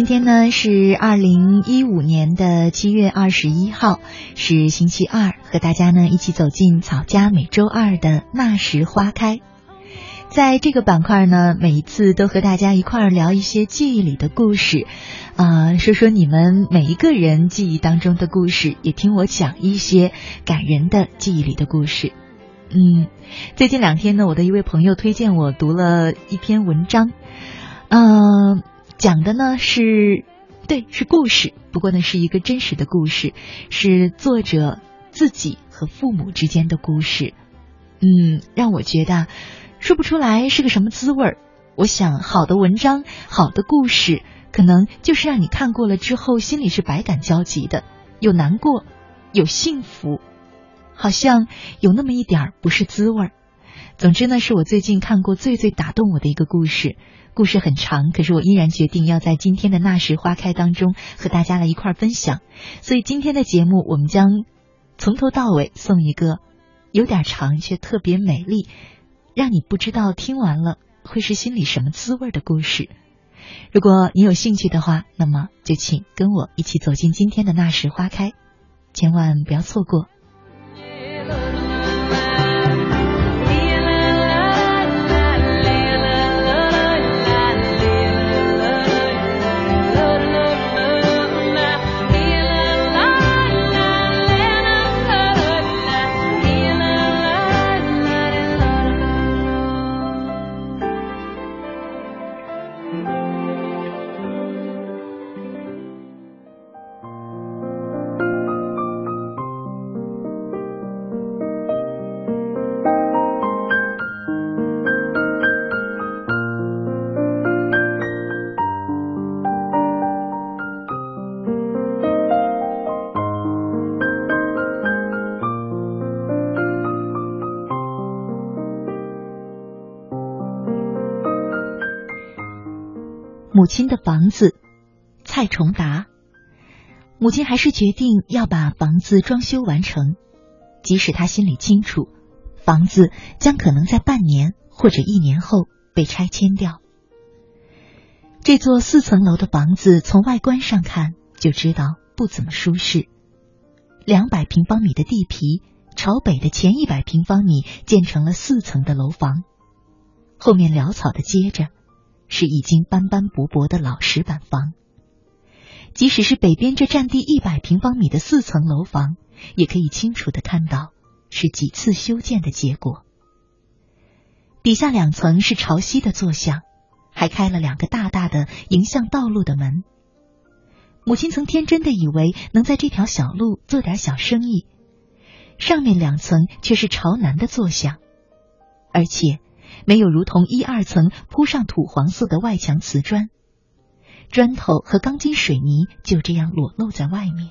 今天呢是二零一五年的七月二十一号，是星期二，和大家呢一起走进草家每周二的那时花开。在这个板块呢，每一次都和大家一块聊一些记忆里的故事，啊，说说你们每一个人记忆当中的故事，也听我讲一些感人的记忆里的故事。嗯，最近两天呢，我的一位朋友推荐我读了一篇文章，嗯。讲的呢是，对，是故事。不过呢，是一个真实的故事，是作者自己和父母之间的故事。嗯，让我觉得说不出来是个什么滋味儿。我想，好的文章，好的故事，可能就是让你看过了之后，心里是百感交集的，有难过，有幸福，好像有那么一点儿不是滋味儿。总之呢，是我最近看过最最打动我的一个故事。故事很长，可是我依然决定要在今天的那时花开当中和大家来一块分享。所以今天的节目，我们将从头到尾送一个有点长却特别美丽，让你不知道听完了会是心里什么滋味的故事。如果你有兴趣的话，那么就请跟我一起走进今天的那时花开，千万不要错过。母亲的房子，蔡崇达。母亲还是决定要把房子装修完成，即使他心里清楚，房子将可能在半年或者一年后被拆迁掉。这座四层楼的房子从外观上看就知道不怎么舒适。两百平方米的地皮，朝北的前一百平方米建成了四层的楼房，后面潦草的接着。是已经斑斑驳驳的老石板房，即使是北边这占地一百平方米的四层楼房，也可以清楚的看到是几次修建的结果。底下两层是朝西的坐向，还开了两个大大的迎向道路的门。母亲曾天真的以为能在这条小路做点小生意，上面两层却是朝南的坐向，而且。没有如同一二层铺上土黄色的外墙瓷砖，砖头和钢筋水泥就这样裸露在外面。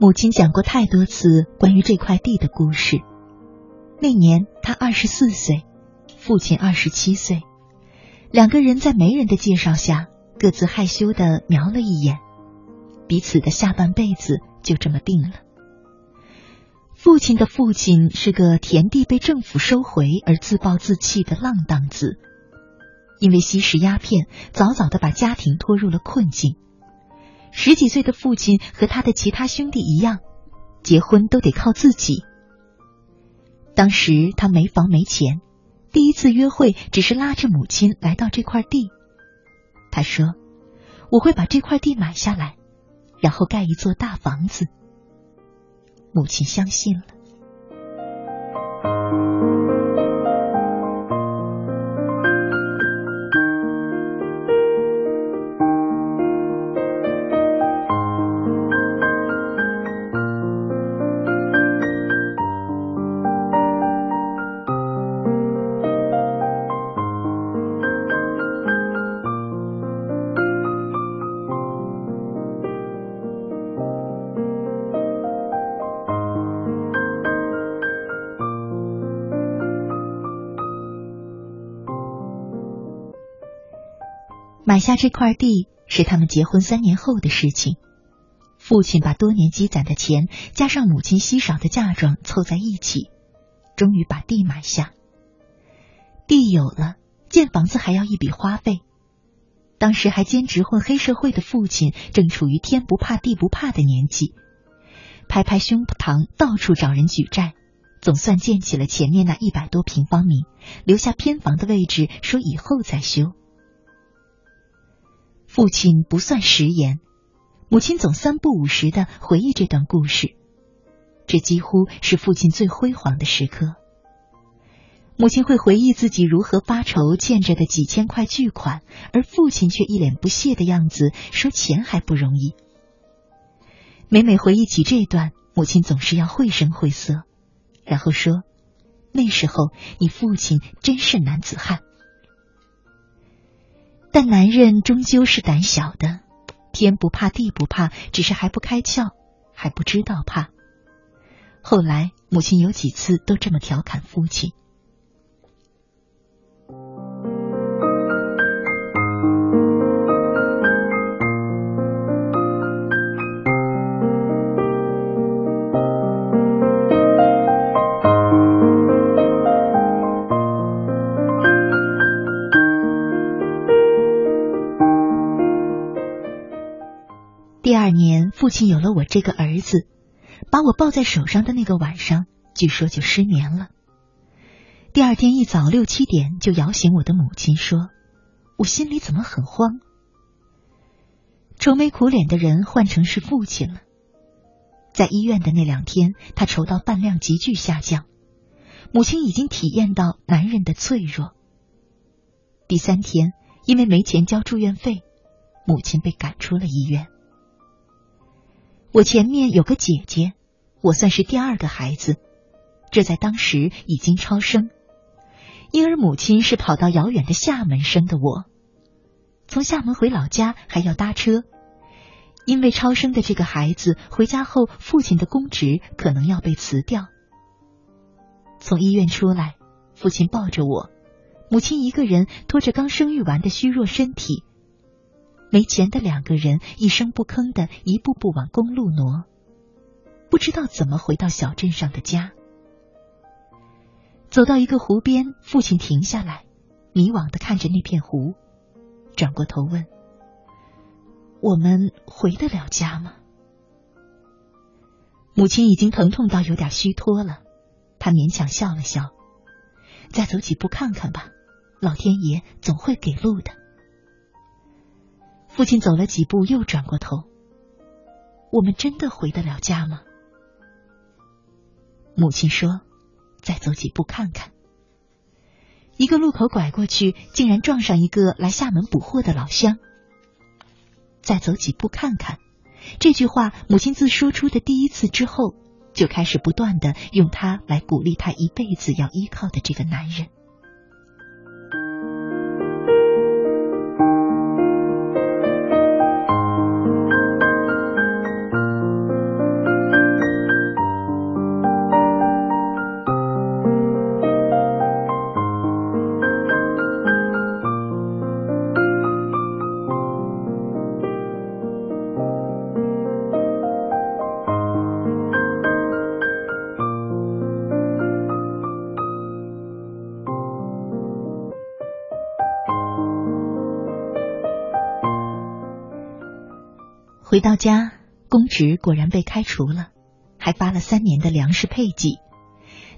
母亲讲过太多次关于这块地的故事。那年他二十四岁，父亲二十七岁。两个人在媒人的介绍下，各自害羞的瞄了一眼，彼此的下半辈子就这么定了。父亲的父亲是个田地被政府收回而自暴自弃的浪荡子，因为吸食鸦片，早早的把家庭拖入了困境。十几岁的父亲和他的其他兄弟一样，结婚都得靠自己。当时他没房没钱。第一次约会只是拉着母亲来到这块地，他说：“我会把这块地买下来，然后盖一座大房子。”母亲相信了。买下这块地是他们结婚三年后的事情。父亲把多年积攒的钱加上母亲稀少的嫁妆凑在一起，终于把地买下。地有了，建房子还要一笔花费。当时还兼职混黑社会的父亲，正处于天不怕地不怕的年纪，拍拍胸膛，到处找人举债，总算建起了前面那一百多平方米，留下偏房的位置，说以后再修。父亲不算食言。母亲总三不五时的回忆这段故事，这几乎是父亲最辉煌的时刻。母亲会回忆自己如何发愁欠着的几千块巨款，而父亲却一脸不屑的样子，说钱还不容易。每每回忆起这段，母亲总是要绘声绘色，然后说：“那时候你父亲真是男子汉。”但男人终究是胆小的。天不怕地不怕，只是还不开窍，还不知道怕。后来，母亲有几次都这么调侃父亲。二年，父亲有了我这个儿子，把我抱在手上的那个晚上，据说就失眠了。第二天一早六七点就摇醒我的母亲，说：“我心里怎么很慌？”愁眉苦脸的人换成是父亲了。在医院的那两天，他愁到饭量急剧下降，母亲已经体验到男人的脆弱。第三天，因为没钱交住院费，母亲被赶出了医院。我前面有个姐姐，我算是第二个孩子，这在当时已经超生。因而母亲是跑到遥远的厦门生的我，从厦门回老家还要搭车，因为超生的这个孩子回家后，父亲的公职可能要被辞掉。从医院出来，父亲抱着我，母亲一个人拖着刚生育完的虚弱身体。没钱的两个人一声不吭的一步步往公路挪，不知道怎么回到小镇上的家。走到一个湖边，父亲停下来，迷惘的看着那片湖，转过头问：“我们回得了家吗？”母亲已经疼痛到有点虚脱了，她勉强笑了笑：“再走几步看看吧，老天爷总会给路的。”父亲走了几步，又转过头。我们真的回得了家吗？母亲说：“再走几步看看。”一个路口拐过去，竟然撞上一个来厦门补货的老乡。再走几步看看，这句话，母亲自说出的第一次之后，就开始不断的用它来鼓励他一辈子要依靠的这个男人。回到家，公职果然被开除了，还发了三年的粮食配给。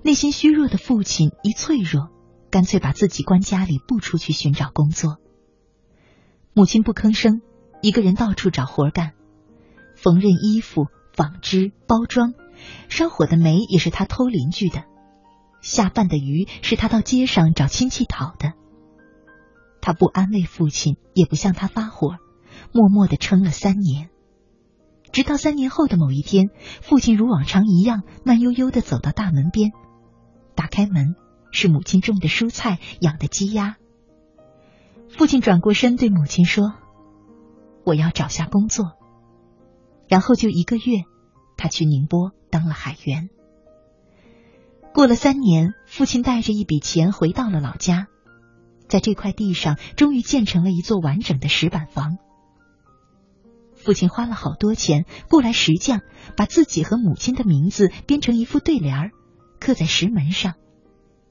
内心虚弱的父亲一脆弱，干脆把自己关家里，不出去寻找工作。母亲不吭声，一个人到处找活干，缝纫衣服、纺织、包装，烧火的煤也是他偷邻居的，下饭的鱼是他到街上找亲戚讨的。他不安慰父亲，也不向他发火，默默的撑了三年。直到三年后的某一天，父亲如往常一样慢悠悠的走到大门边，打开门，是母亲种的蔬菜、养的鸡鸭。父亲转过身对母亲说：“我要找下工作。”然后就一个月，他去宁波当了海员。过了三年，父亲带着一笔钱回到了老家，在这块地上终于建成了一座完整的石板房。父亲花了好多钱雇来石匠，把自己和母亲的名字编成一副对联儿，刻在石门上，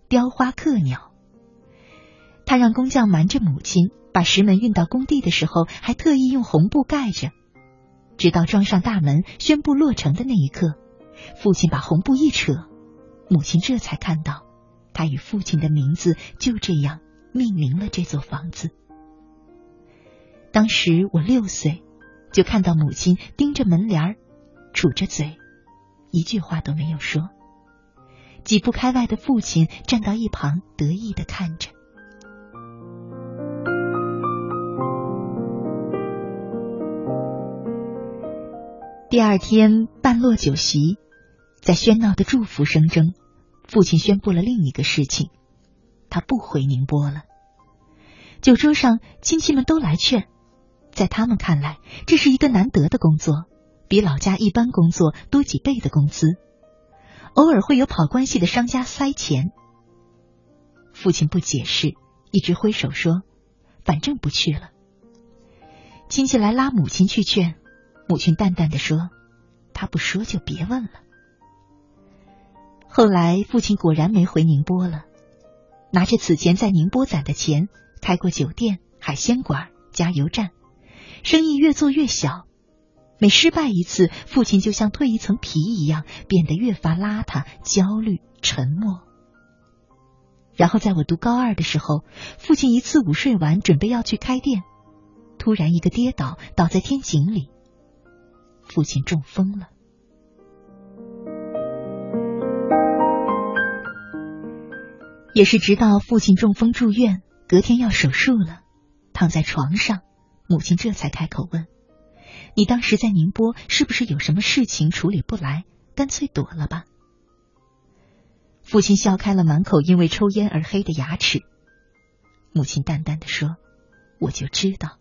雕花刻鸟。他让工匠瞒着母亲，把石门运到工地的时候，还特意用红布盖着，直到装上大门、宣布落成的那一刻，父亲把红布一扯，母亲这才看到，他与父亲的名字就这样命名了这座房子。当时我六岁，就看到母亲盯着门帘儿，杵着嘴，一句话都没有说。几步开外的父亲站到一旁，得意的看着。第二天半落酒席，在喧闹的祝福声中，父亲宣布了另一个事情：他不回宁波了。酒桌上，亲戚们都来劝。在他们看来，这是一个难得的工作，比老家一般工作多几倍的工资。偶尔会有跑关系的商家塞钱。父亲不解释，一直挥手说：“反正不去了。”亲戚来拉母亲去劝，母亲淡淡的说：“他不说就别问了。”后来父亲果然没回宁波了，拿着此前在宁波攒的钱，开过酒店、海鲜馆、加油站。生意越做越小，每失败一次，父亲就像蜕一层皮一样，变得越发邋遢、焦虑、沉默。然后在我读高二的时候，父亲一次午睡完，准备要去开店，突然一个跌倒，倒在天井里。父亲中风了，也是直到父亲中风住院，隔天要手术了，躺在床上。母亲这才开口问：“你当时在宁波是不是有什么事情处理不来，干脆躲了吧？”父亲笑开了满口因为抽烟而黑的牙齿。母亲淡淡的说：“我就知道。”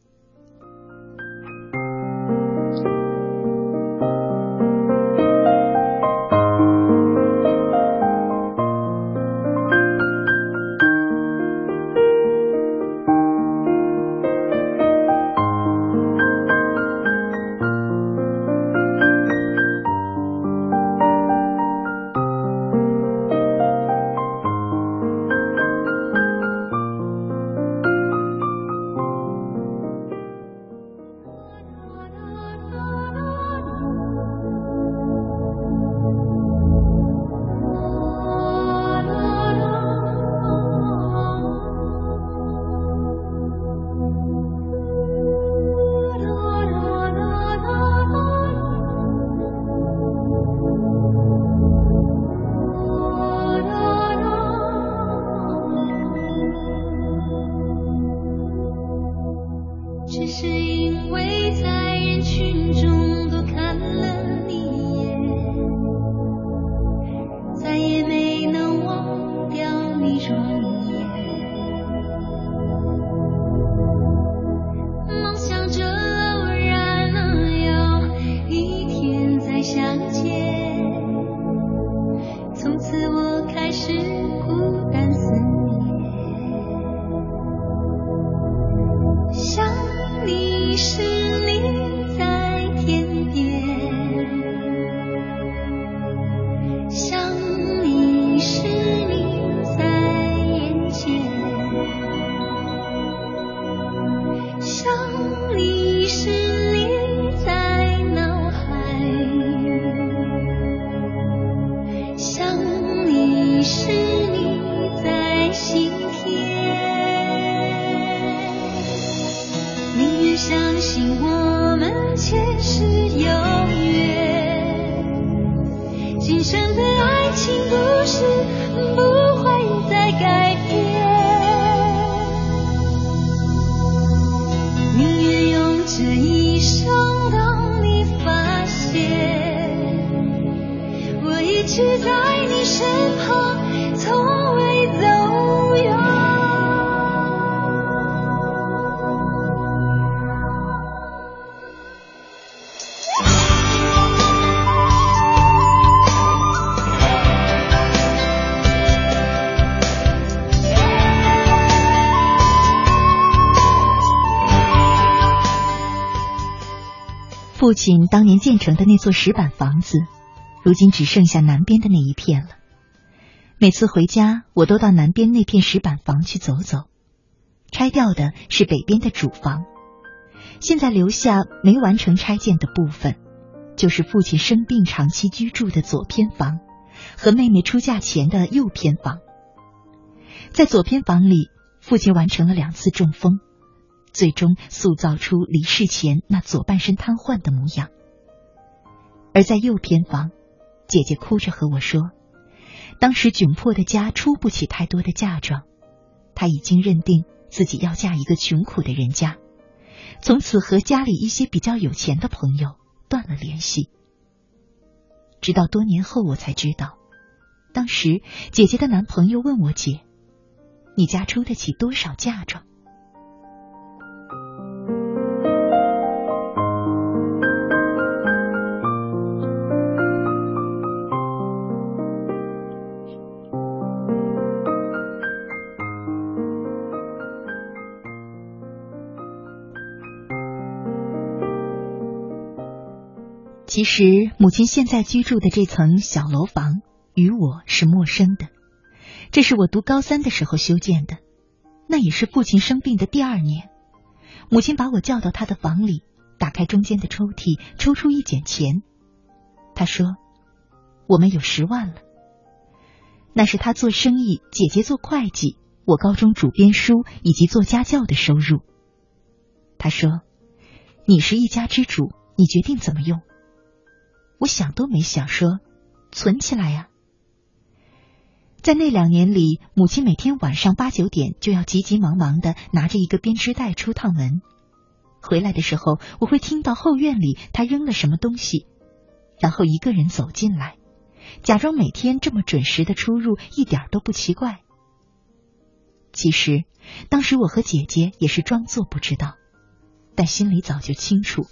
父亲当年建成的那座石板房子，如今只剩下南边的那一片了。每次回家，我都到南边那片石板房去走走。拆掉的是北边的主房，现在留下没完成拆建的部分，就是父亲生病长期居住的左偏房和妹妹出嫁前的右偏房。在左偏房里，父亲完成了两次中风，最终塑造出离世前那左半身瘫痪的模样；而在右偏房，姐姐哭着和我说，当时窘迫的家出不起太多的嫁妆，她已经认定。自己要嫁一个穷苦的人家，从此和家里一些比较有钱的朋友断了联系。直到多年后，我才知道，当时姐姐的男朋友问我姐：“你家出得起多少嫁妆？”其实，母亲现在居住的这层小楼房与我是陌生的。这是我读高三的时候修建的，那也是父亲生病的第二年。母亲把我叫到她的房里，打开中间的抽屉，抽出一卷钱。她说：“我们有十万了。”那是他做生意，姐姐做会计，我高中主编书以及做家教的收入。他说：“你是一家之主，你决定怎么用。”我想都没想，说存起来呀。在那两年里，母亲每天晚上八九点就要急急忙忙的拿着一个编织袋出趟门，回来的时候，我会听到后院里她扔了什么东西，然后一个人走进来，假装每天这么准时的出入一点都不奇怪。其实，当时我和姐姐也是装作不知道，但心里早就清楚。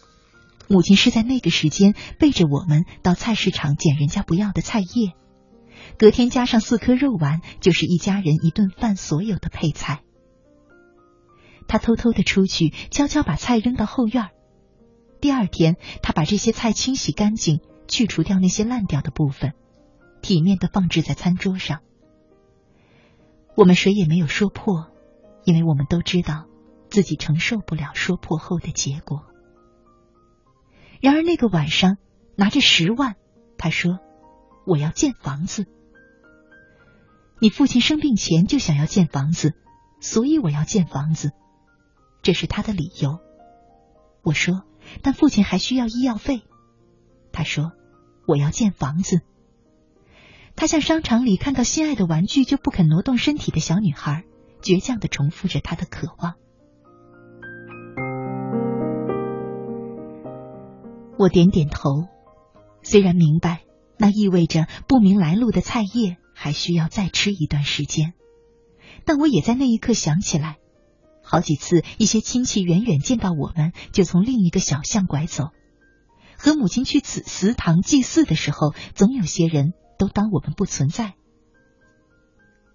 母亲是在那个时间背着我们到菜市场捡人家不要的菜叶，隔天加上四颗肉丸，就是一家人一顿饭所有的配菜。他偷偷的出去，悄悄把菜扔到后院。第二天，他把这些菜清洗干净，去除掉那些烂掉的部分，体面的放置在餐桌上。我们谁也没有说破，因为我们都知道自己承受不了说破后的结果。然而那个晚上，拿着十万，他说：“我要建房子。你父亲生病前就想要建房子，所以我要建房子，这是他的理由。”我说：“但父亲还需要医药费。”他说：“我要建房子。”他像商场里看到心爱的玩具就不肯挪动身体的小女孩，倔强的重复着他的渴望。我点点头，虽然明白那意味着不明来路的菜叶还需要再吃一段时间，但我也在那一刻想起来，好几次一些亲戚远远见到我们就从另一个小巷拐走，和母亲去祠祠堂祭祀的时候，总有些人都当我们不存在。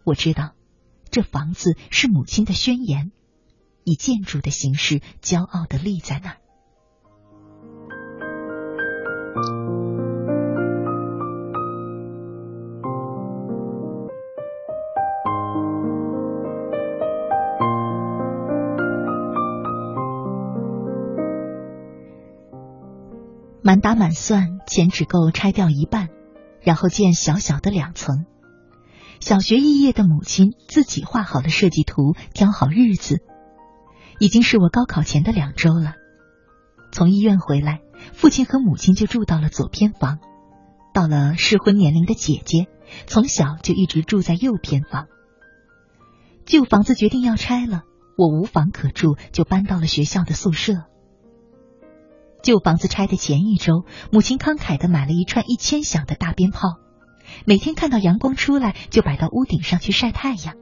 我知道，这房子是母亲的宣言，以建筑的形式骄傲的立在那儿。满打满算，钱只够拆掉一半，然后建小小的两层。小学肄业的母亲自己画好了设计图，挑好日子，已经是我高考前的两周了。从医院回来，父亲和母亲就住到了左偏房。到了适婚年龄的姐姐，从小就一直住在右偏房。旧房子决定要拆了，我无房可住，就搬到了学校的宿舍。旧房子拆的前一周，母亲慷慨的买了一串一千响的大鞭炮，每天看到阳光出来就摆到屋顶上去晒太阳。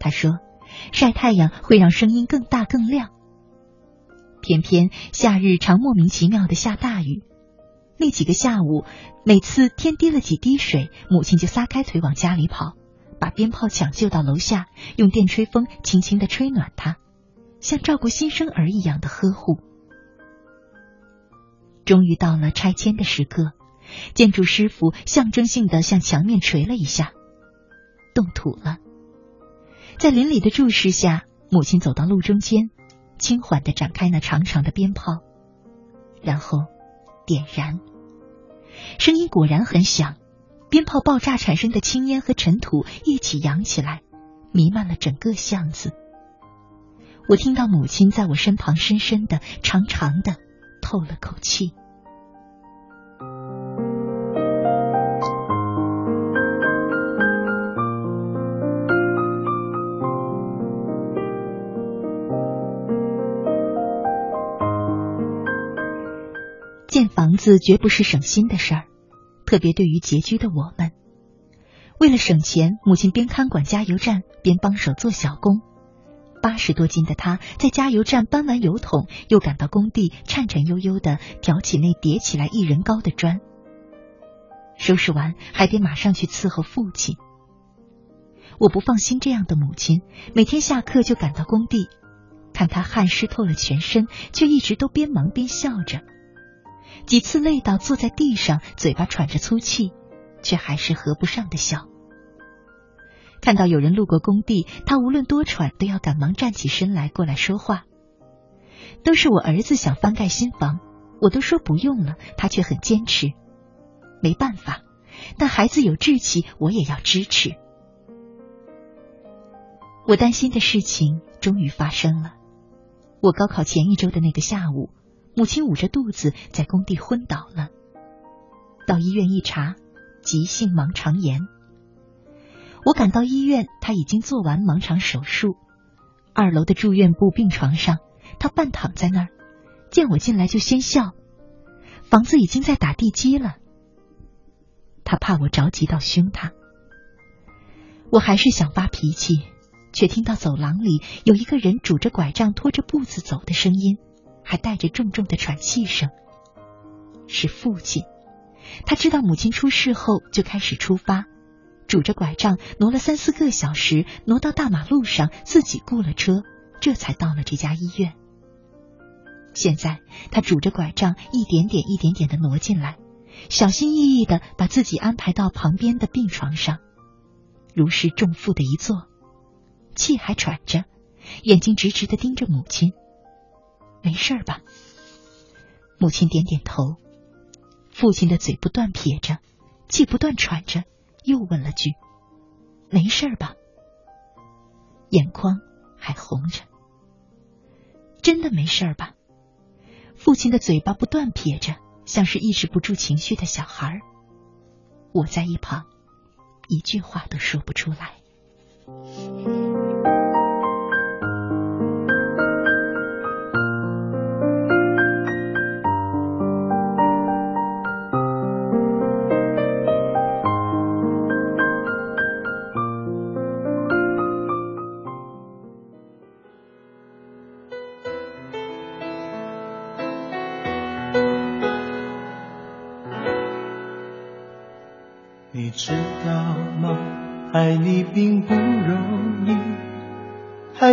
他说，晒太阳会让声音更大更亮。偏偏夏日常莫名其妙的下大雨，那几个下午，每次天滴了几滴水，母亲就撒开腿往家里跑，把鞭炮抢救到楼下，用电吹风轻轻的吹暖它，像照顾新生儿一样的呵护。终于到了拆迁的时刻，建筑师傅象征性的向墙面捶了一下，动土了。在邻里的注视下，母亲走到路中间，轻缓地展开那长长的鞭炮，然后点燃。声音果然很响，鞭炮爆炸产生的青烟和尘土一起扬起来，弥漫了整个巷子。我听到母亲在我身旁深深的、长长的透了口气。建房子绝不是省心的事儿，特别对于拮据的我们。为了省钱，母亲边看管加油站边帮手做小工。八十多斤的她，在加油站搬完油桶，又赶到工地，颤颤悠悠的挑起那叠起来一人高的砖。收拾完，还得马上去伺候父亲。我不放心这样的母亲，每天下课就赶到工地，看她汗湿透了全身，却一直都边忙边笑着。几次累到坐在地上，嘴巴喘着粗气，却还是合不上的笑。看到有人路过工地，他无论多喘，都要赶忙站起身来过来说话。都是我儿子想翻盖新房，我都说不用了，他却很坚持。没办法，但孩子有志气，我也要支持。我担心的事情终于发生了。我高考前一周的那个下午，母亲捂着肚子在工地昏倒了。到医院一查，急性盲肠炎。我赶到医院，他已经做完盲肠手术。二楼的住院部病床上，他半躺在那儿，见我进来就先笑。房子已经在打地基了。他怕我着急到凶他，我还是想发脾气，却听到走廊里有一个人拄着拐杖拖着步子走的声音，还带着重重的喘气声。是父亲，他知道母亲出事后就开始出发。拄着拐杖挪了三四个小时，挪到大马路上，自己雇了车，这才到了这家医院。现在他拄着拐杖，一点点、一点点的挪进来，小心翼翼的把自己安排到旁边的病床上，如释重负的一坐，气还喘着，眼睛直直的盯着母亲。没事吧？母亲点点头。父亲的嘴不断撇着，气不断喘着。又问了句：“没事吧？”眼眶还红着，真的没事吧？父亲的嘴巴不断撇着，像是抑制不住情绪的小孩儿。我在一旁，一句话都说不出来。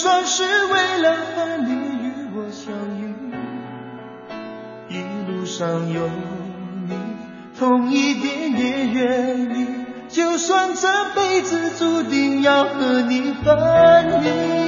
算是为了和你与我相遇。一路上有你，痛一点也愿意，就算这辈子注定要和你分离。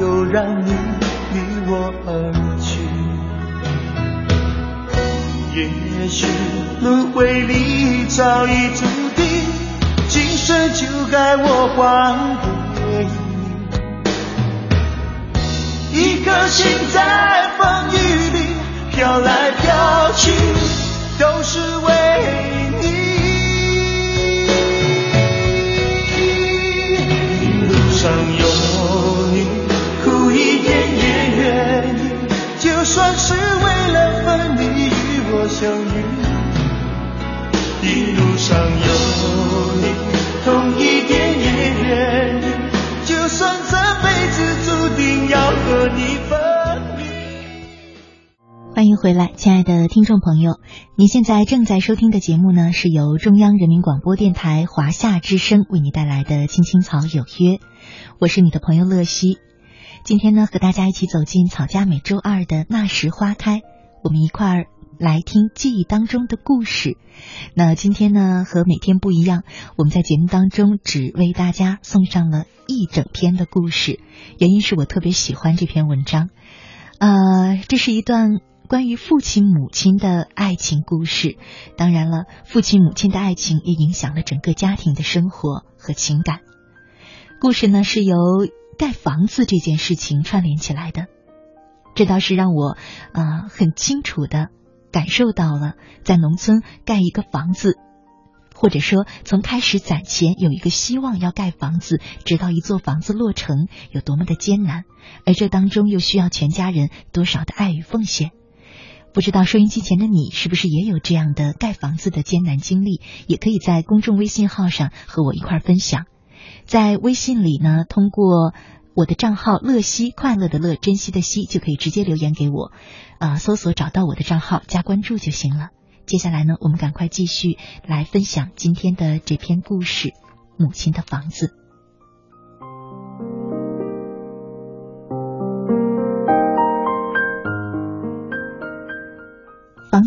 又让你离我而去。也许轮回里早已注定，今生就该我还给你。一颗心在风雨里亲爱的听众朋友，您现在正在收听的节目呢，是由中央人民广播电台华夏之声为你带来的《青青草有约》，我是你的朋友乐西。今天呢，和大家一起走进草家每周二的那时花开，我们一块儿来听记忆当中的故事。那今天呢，和每天不一样，我们在节目当中只为大家送上了一整篇的故事，原因是我特别喜欢这篇文章。呃，这是一段关于父亲母亲的爱情故事。当然了，父亲母亲的爱情也影响了整个家庭的生活和情感。故事呢是由盖房子这件事情串联起来的，这倒是让我呃很清楚的感受到了在农村盖一个房子。或者说，从开始攒钱有一个希望要盖房子，直到一座房子落成，有多么的艰难，而这当中又需要全家人多少的爱与奉献。不知道收音机前的你是不是也有这样的盖房子的艰难经历？也可以在公众微信号上和我一块儿分享。在微信里呢，通过我的账号“乐西”，快乐的乐，珍惜的惜，就可以直接留言给我。啊、搜索找到我的账号，加关注就行了。接下来呢，我们赶快继续来分享今天的这篇故事《母亲的房子》。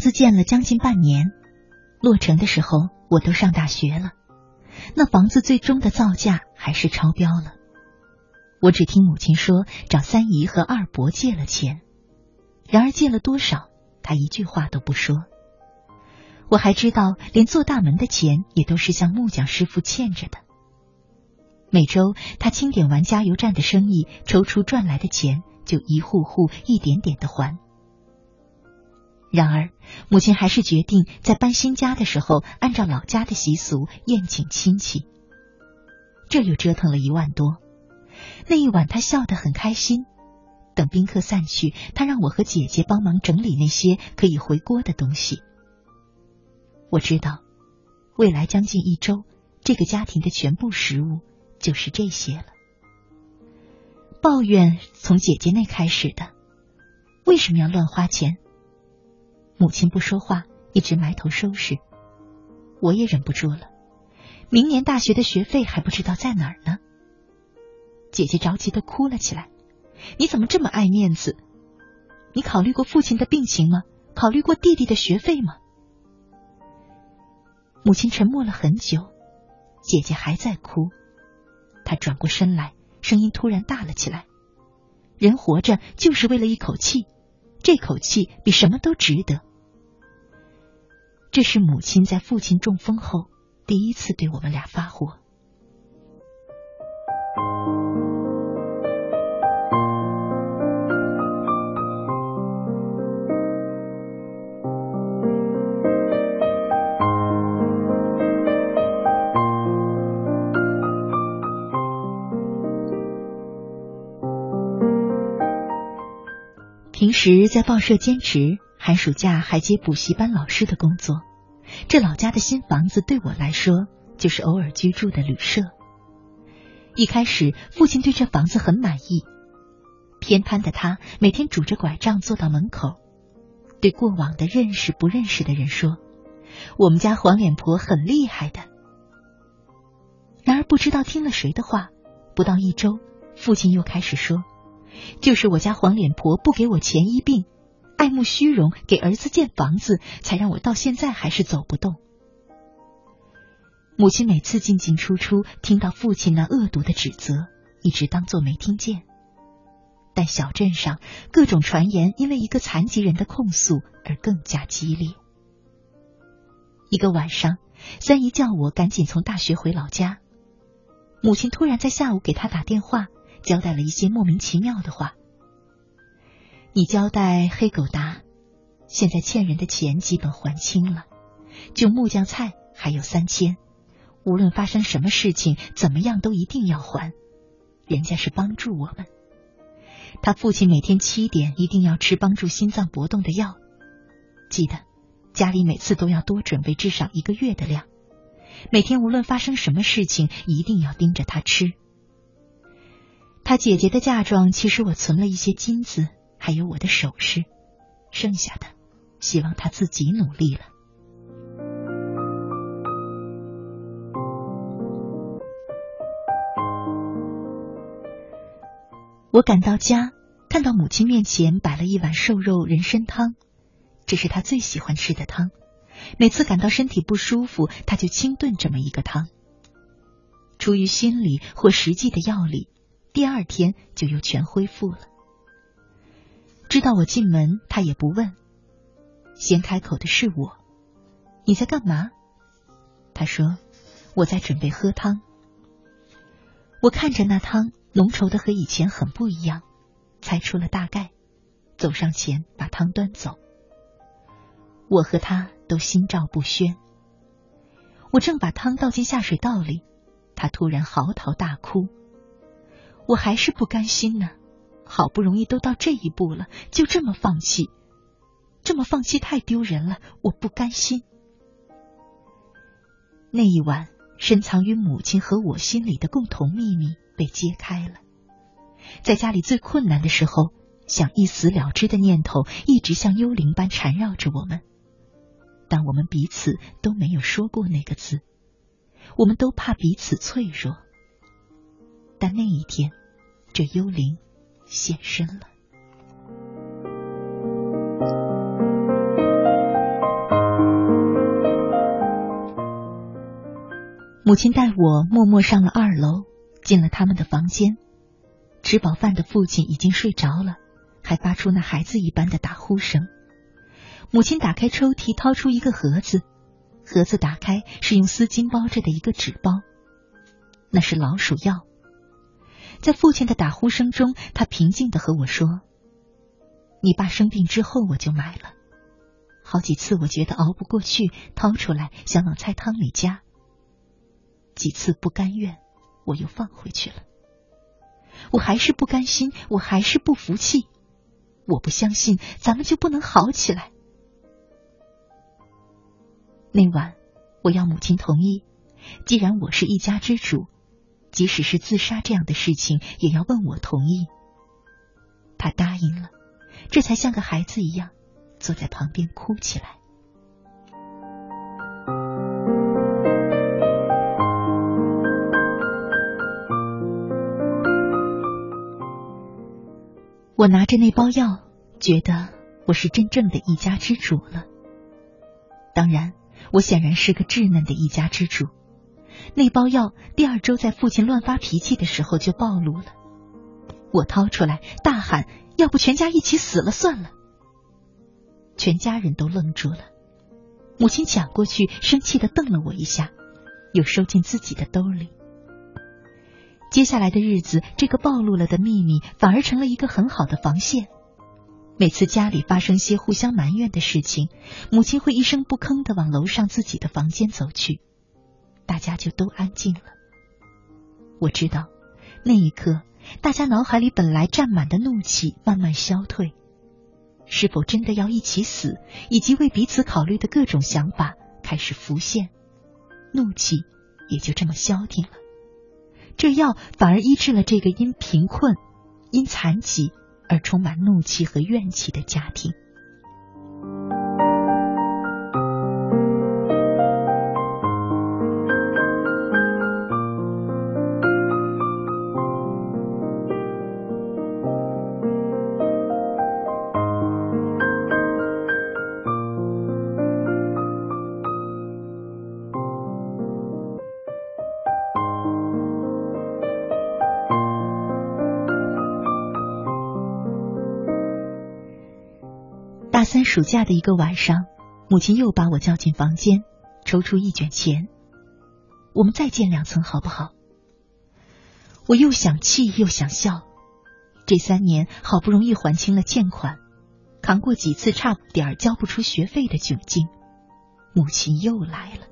子建了将近半年，落成的时候我都上大学了。那房子最终的造价还是超标了。我只听母亲说找三姨和二伯借了钱，然而借了多少，她一句话都不说。我还知道，连做大门的钱也都是向木匠师傅欠着的。每周他清点完加油站的生意，抽出赚来的钱，就一户户一点点的还。然而，母亲还是决定在搬新家的时候，按照老家的习俗宴请亲戚。这又折腾了一万多。那一晚，他笑得很开心。等宾客散去，他让我和姐姐帮忙整理那些可以回锅的东西。我知道，未来将近一周，这个家庭的全部食物就是这些了。抱怨从姐姐那开始的，为什么要乱花钱？母亲不说话，一直埋头收拾。我也忍不住了，明年大学的学费还不知道在哪儿呢。姐姐着急的哭了起来：“你怎么这么爱面子？你考虑过父亲的病情吗？考虑过弟弟的学费吗？”母亲沉默了很久，姐姐还在哭。她转过身来，声音突然大了起来：“人活着就是为了一口气，这口气比什么都值得。”这是母亲在父亲中风后第一次对我们俩发火。平时在报社兼职，寒暑假还接补习班老师的工作。这老家的新房子对我来说就是偶尔居住的旅社。一开始，父亲对这房子很满意。偏瘫的他每天拄着拐杖坐到门口，对过往的认识不认识的人说：“我们家黄脸婆很厉害的。”然而不知道听了谁的话，不到一周，父亲又开始说：“就是我家黄脸婆不给我钱医病，爱慕虚荣，给儿子建房子，才让我到现在还是走不动。”母亲每次进进出出，听到父亲那恶毒的指责，一直当作没听见。但小镇上各种传言因为一个残疾人的控诉而更加激烈。一个晚上，三姨叫我赶紧从大学回老家。母亲突然在下午给他打电话，交代了一些莫名其妙的话。你交代黑狗达，现在欠人的钱基本还清了，就木匠菜还有三千，无论发生什么事情，怎么样都一定要还。人家是帮助我们。他父亲每天七点一定要吃帮助心脏搏动的药，记得家里每次都要多准备至少一个月的量。每天无论发生什么事情，一定要盯着他吃。他姐姐的嫁妆，其实我存了一些金子，还有我的首饰，剩下的希望他自己努力了。我赶到家，看到母亲面前摆了一碗瘦肉人参汤，这是他最喜欢吃的汤。每次感到身体不舒服，他就清炖这么一个汤。出于心理或实际的药理，第二天就又全恢复了。知道我进门，他也不问，先开口的是我：“你在干嘛？”他说：“我在准备喝汤。”我看着那汤。浓稠的和以前很不一样，猜出了大概，走上前把汤端走。我和他都心照不宣。我正把汤倒进下水道里，他突然嚎啕大哭。我还是不甘心呢，好不容易都到这一步了，就这么放弃，这么放弃太丢人了，我不甘心。那一晚，深藏于母亲和我心里的共同秘密。被揭开了，在家里最困难的时候，想一死了之的念头一直像幽灵般缠绕着我们，但我们彼此都没有说过那个字，我们都怕彼此脆弱。但那一天，这幽灵现身了。母亲带我默默上了二楼。进了他们的房间，吃饱饭的父亲已经睡着了，还发出那孩子一般的打呼声。母亲打开抽屉，掏出一个盒子，盒子打开是用丝巾包着的一个纸包，那是老鼠药。在父亲的打呼声中，他平静的和我说：“你爸生病之后我就买了，好几次我觉得熬不过去，掏出来想往菜汤里加，几次不甘愿。”我又放回去了，我还是不甘心，我还是不服气，我不相信咱们就不能好起来。那晚，我要母亲同意，既然我是一家之主，即使是自杀这样的事情，也要问我同意。他答应了，这才像个孩子一样，坐在旁边哭起来。我拿着那包药，觉得我是真正的一家之主了。当然，我显然是个稚嫩的一家之主。那包药第二周在父亲乱发脾气的时候就暴露了。我掏出来大喊：“要不全家一起死了算了！”全家人都愣住了。母亲抢过去，生气的瞪了我一下，又收进自己的兜里。接下来的日子，这个暴露了的秘密反而成了一个很好的防线。每次家里发生些互相埋怨的事情，母亲会一声不吭的往楼上自己的房间走去，大家就都安静了。我知道，那一刻，大家脑海里本来占满的怒气慢慢消退，是否真的要一起死，以及为彼此考虑的各种想法开始浮现，怒气也就这么消停了。这药反而医治了这个因贫困、因残疾而充满怒气和怨气的家庭。暑假的一个晚上，母亲又把我叫进房间，抽出一卷钱。我们再建两层好不好？我又想气又想笑。这三年好不容易还清了欠款，扛过几次差点交不出学费的窘境，母亲又来了。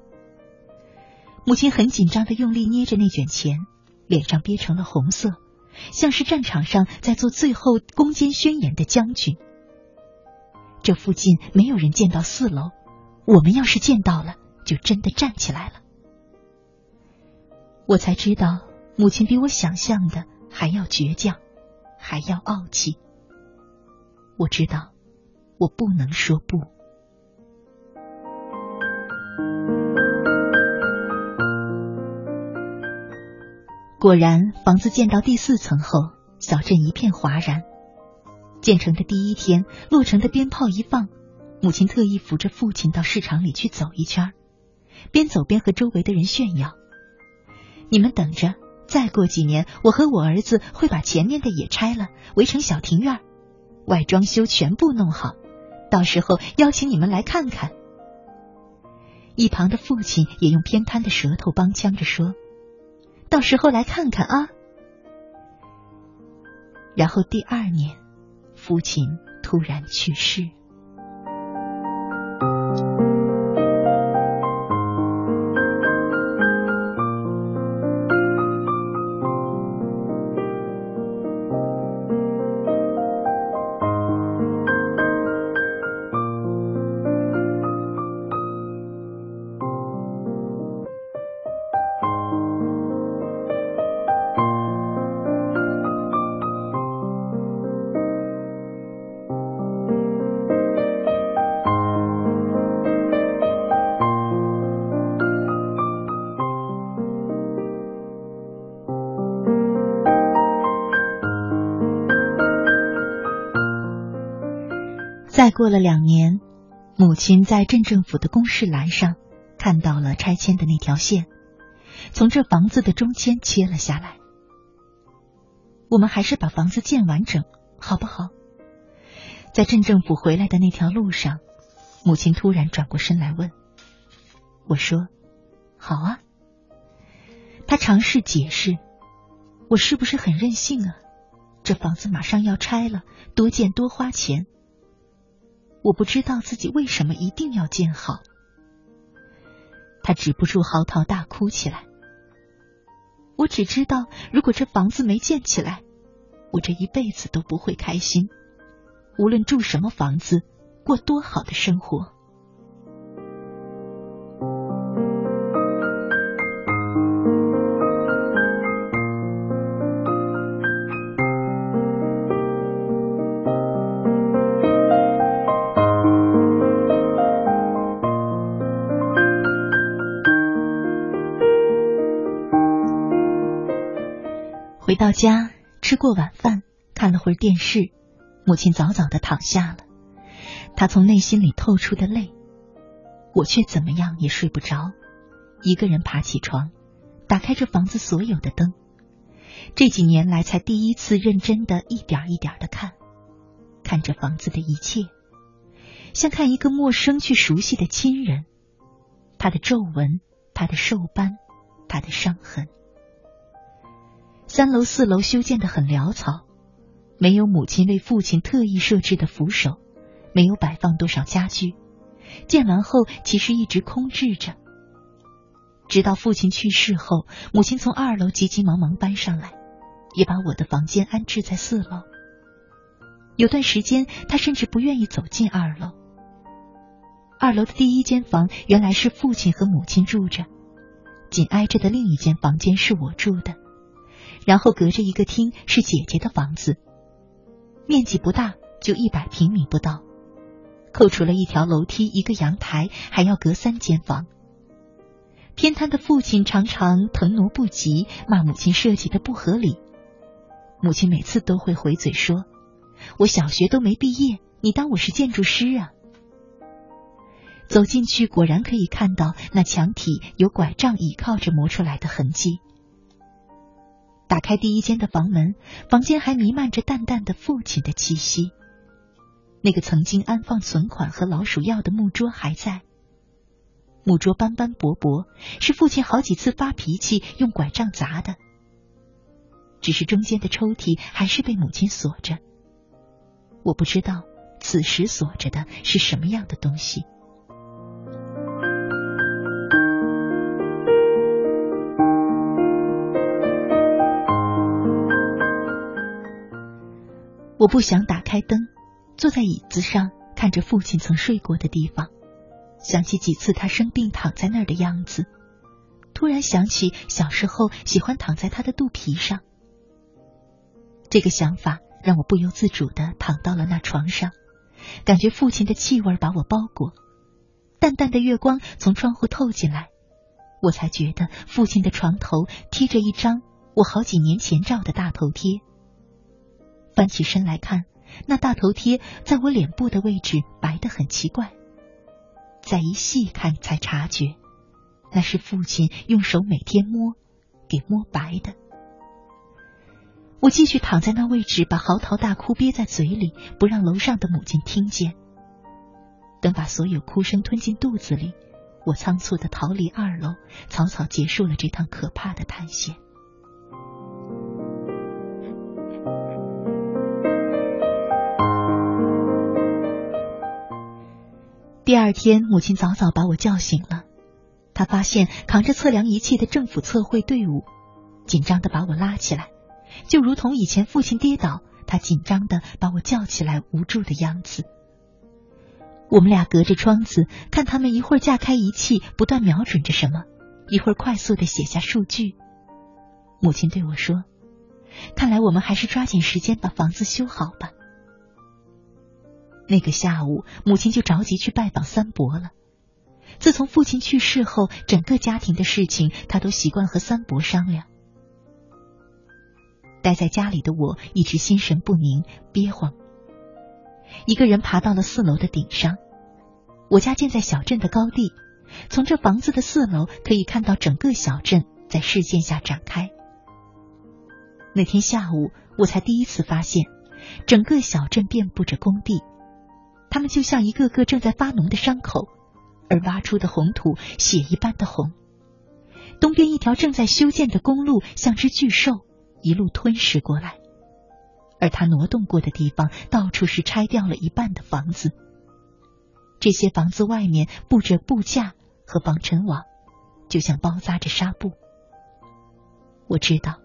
母亲很紧张的用力捏着那卷钱，脸上憋成了红色，像是战场上在做最后攻坚宣言的将军。这附近没有人见到四楼，我们要是见到了，就真的站起来了。我才知道，母亲比我想象的还要倔强，还要傲气。我知道，我不能说不。果然，房子建到第四层后，小镇一片哗然。建成的第一天，落成的鞭炮一放，母亲特意扶着父亲到市场里去走一圈，边走边和周围的人炫耀：“你们等着，再过几年，我和我儿子会把前面的也拆了，围成小庭院，外装修全部弄好，到时候邀请你们来看看。”一旁的父亲也用偏瘫的舌头帮腔着说：“到时候来看看啊。”然后第二年。父亲突然去世。过了两年，母亲在镇政府的公示栏上看到了拆迁的那条线，从这房子的中间切了下来。我们还是把房子建完整，好不好？在镇政府回来的那条路上，母亲突然转过身来问我说：“好啊。”他尝试解释：“我是不是很任性啊？这房子马上要拆了，多建多花钱。”我不知道自己为什么一定要建好，他止不住嚎啕大哭起来。我只知道，如果这房子没建起来，我这一辈子都不会开心，无论住什么房子，过多好的生活。回到家，吃过晚饭，看了会儿电视，母亲早早的躺下了。她从内心里透出的泪，我却怎么样也睡不着。一个人爬起床，打开这房子所有的灯，这几年来才第一次认真的一点一点的看，看着房子的一切，像看一个陌生却熟悉的亲人，他的皱纹，他的瘦斑，他的伤痕。三楼、四楼修建的很潦草，没有母亲为父亲特意设置的扶手，没有摆放多少家具。建完后，其实一直空置着。直到父亲去世后，母亲从二楼急急忙忙搬上来，也把我的房间安置在四楼。有段时间，他甚至不愿意走进二楼。二楼的第一间房原来是父亲和母亲住着，紧挨着的另一间房间是我住的，然后隔着一个厅是姐姐的房子，面积不大，就一百平米不到。扣除了一条楼梯、一个阳台，还要隔三间房。偏瘫的父亲常常腾挪不及，骂母亲设计的不合理。母亲每次都会回嘴说：“我小学都没毕业，你当我是建筑师啊？”走进去，果然可以看到那墙体有拐杖倚靠着磨出来的痕迹。打开第一间的房门，房间还弥漫着淡淡的父亲的气息。那个曾经安放存款和老鼠药的木桌还在，木桌斑斑驳驳，是父亲好几次发脾气用拐杖砸的。只是中间的抽屉还是被母亲锁着，我不知道此时锁着的是什么样的东西。我不想打开灯。坐在椅子上，看着父亲曾睡过的地方，想起几次他生病躺在那儿的样子，突然想起小时候喜欢躺在他的肚皮上。这个想法让我不由自主的躺到了那床上，感觉父亲的气味把我包裹，淡淡的月光从窗户透进来，我才觉得父亲的床头贴着一张我好几年前照的大头贴。翻起身来看。那大头贴在我脸部的位置白得很奇怪，再一细看才察觉，那是父亲用手每天摸，给摸白的。我继续躺在那位置，把嚎啕大哭憋在嘴里，不让楼上的母亲听见。等把所有哭声吞进肚子里，我仓促的逃离二楼，草草结束了这趟可怕的探险。第二天，母亲早早把我叫醒了。她发现扛着测量仪器的政府测绘队伍，紧张的把我拉起来，就如同以前父亲跌倒，他紧张的把我叫起来，无助的样子。我们俩隔着窗子看他们一会儿架开仪器，不断瞄准着什么，一会儿快速的写下数据。母亲对我说：“看来我们还是抓紧时间把房子修好吧。”那个下午，母亲就着急去拜访三伯了。自从父亲去世后，整个家庭的事情，他都习惯和三伯商量。待在家里的我一直心神不宁、憋慌。一个人爬到了四楼的顶上。我家建在小镇的高地，从这房子的四楼可以看到整个小镇在视线下展开。那天下午，我才第一次发现，整个小镇遍布着工地。他们就像一个个正在发脓的伤口，而挖出的红土血一般的红。东边一条正在修建的公路像只巨兽，一路吞噬过来，而它挪动过的地方，到处是拆掉了一半的房子。这些房子外面布着布架和防尘网，就像包扎着纱布。我知道，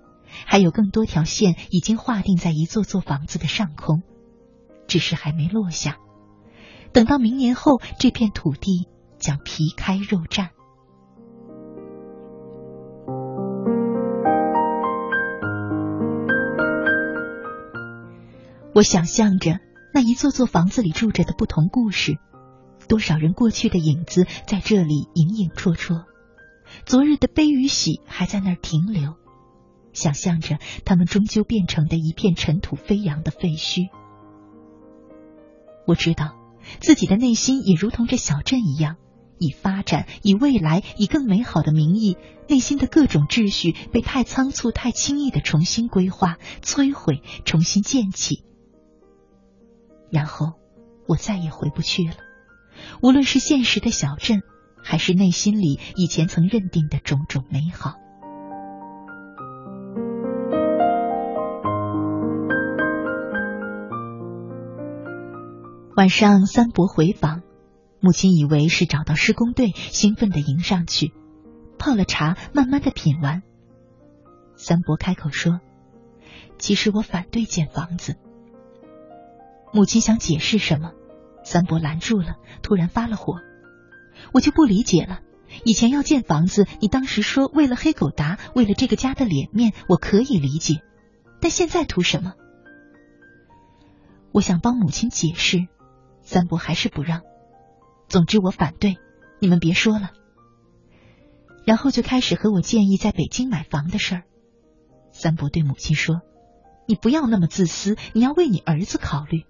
还有更多条线已经划定在一座座房子的上空，只是还没落下。等到明年后，这片土地将皮开肉绽。我想象着那一座座房子里住着的不同故事，多少人过去的影子在这里影影绰绰，昨日的悲与喜还在那儿停留。想象着他们终究变成的一片尘土飞扬的废墟。我知道。自己的内心也如同这小镇一样，以发展、以未来、以更美好的名义，内心的各种秩序被太仓促、太轻易的重新规划、摧毁、重新建起，然后我再也回不去了。无论是现实的小镇，还是内心里以前曾认定的种种美好。晚上，三伯回访，母亲以为是找到施工队，兴奋的迎上去，泡了茶，慢慢的品完。三伯开口说：“其实我反对建房子。”母亲想解释什么，三伯拦住了，突然发了火：“我就不理解了，以前要建房子，你当时说为了黑狗达，为了这个家的脸面，我可以理解。但现在图什么？我想帮母亲解释，三伯还是不让。总之我反对，你们别说了。然后就开始和我建议在北京买房的事儿。三伯对母亲说：“你不要那么自私，你要为你儿子考虑。”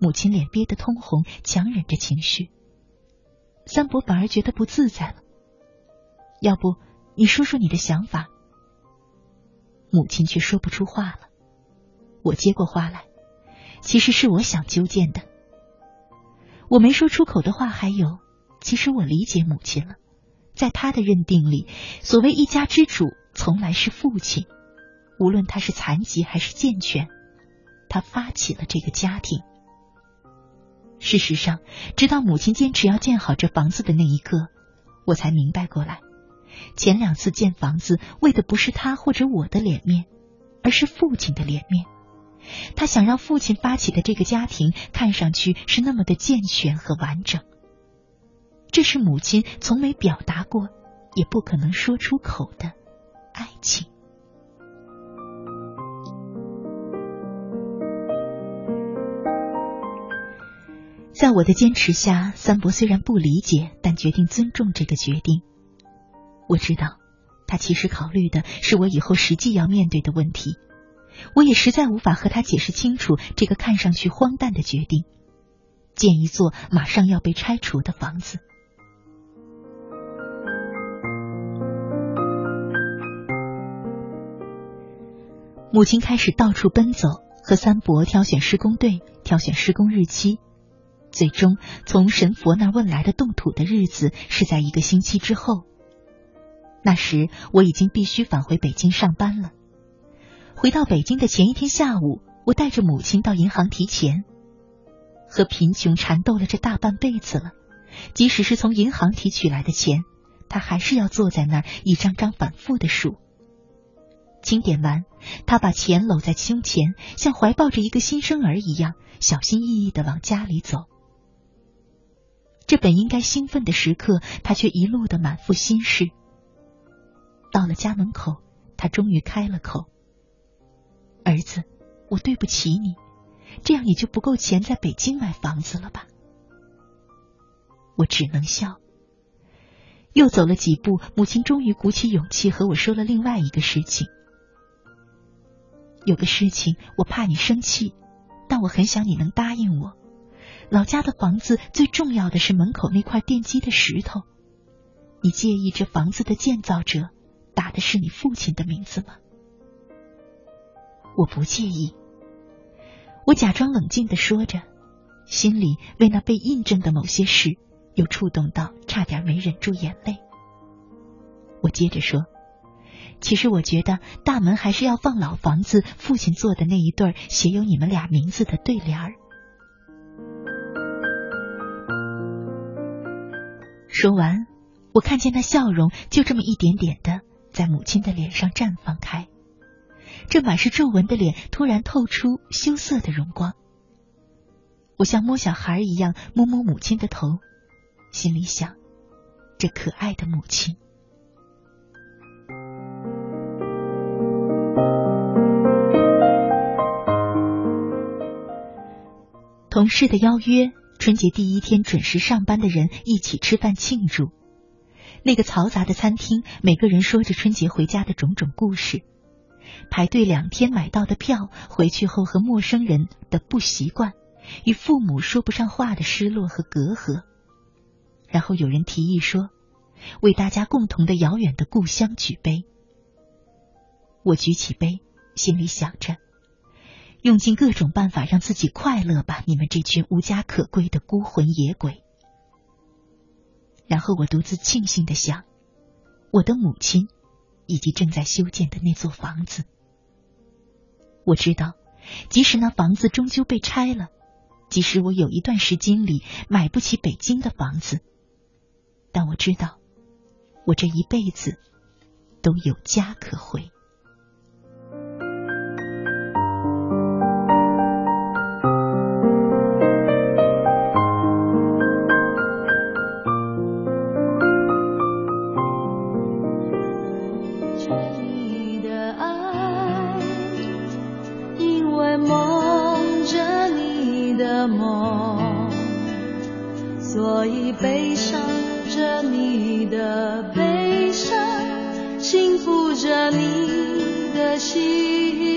母亲脸憋得通红，强忍着情绪。三伯反而觉得不自在了。要不你说说你的想法？母亲却说不出话了。我接过话来，其实是我想纠见的。我没说出口的话还有，其实我理解母亲了。在他的认定里，所谓一家之主，从来是父亲，无论他是残疾还是健全，他发起了这个家庭。事实上，直到母亲坚持要建好这房子的那一刻，我才明白过来，前两次建房子为的不是他或者我的脸面，而是父亲的脸面。他想让父亲发起的这个家庭看上去是那么的健全和完整。这是母亲从没表达过，也不可能说出口的爱情。在我的坚持下，三伯虽然不理解，但决定尊重这个决定。我知道，他其实考虑的是我以后实际要面对的问题。我也实在无法和他解释清楚这个看上去荒诞的决定：建一座马上要被拆除的房子。母亲开始到处奔走，和三伯挑选施工队，挑选施工日期。最终，从神佛那问来的动土的日子是在一个星期之后。那时我已经必须返回北京上班了。回到北京的前一天下午，我带着母亲到银行提钱。和贫穷缠斗了这大半辈子了，即使是从银行提取来的钱，他还是要坐在那儿一张张反复的数。清点完，他把钱搂在胸前，像怀抱着一个新生儿一样，小心翼翼的往家里走。这本应该兴奋的时刻，他却一路的满腹心事。到了家门口，他终于开了口：“儿子，我对不起你，这样你就不够钱在北京买房子了吧？”我只能笑。又走了几步，母亲终于鼓起勇气和我说了另外一个事情。有个事情，我怕你生气，但我很想你能答应我。老家的房子最重要的是门口那块奠基的石头。你介意这房子的建造者打的是你父亲的名字吗？我不介意。我假装冷静的说着，心里为那被印证的某些事又触动到，差点没忍住眼泪。我接着说。其实我觉得大门还是要放老房子父亲做的那一对写有你们俩名字的对联儿。说完，我看见那笑容就这么一点点的在母亲的脸上绽放开，这满是皱纹的脸突然透出羞涩的荣光。我像摸小孩一样摸摸母亲的头，心里想：这可爱的母亲。同事的邀约，春节第一天准时上班的人一起吃饭庆祝。那个嘈杂的餐厅，每个人说着春节回家的种种故事。排队两天买到的票，回去后和陌生人的不习惯，与父母说不上话的失落和隔阂。然后有人提议说，为大家共同的遥远的故乡举杯。我举起杯，心里想着。用尽各种办法让自己快乐吧，你们这群无家可归的孤魂野鬼。然后我独自庆幸的想，我的母亲以及正在修建的那座房子。我知道，即使那房子终究被拆了，即使我有一段时间里买不起北京的房子，但我知道，我这一辈子都有家可回。悲伤着你的悲伤，幸福着你的心。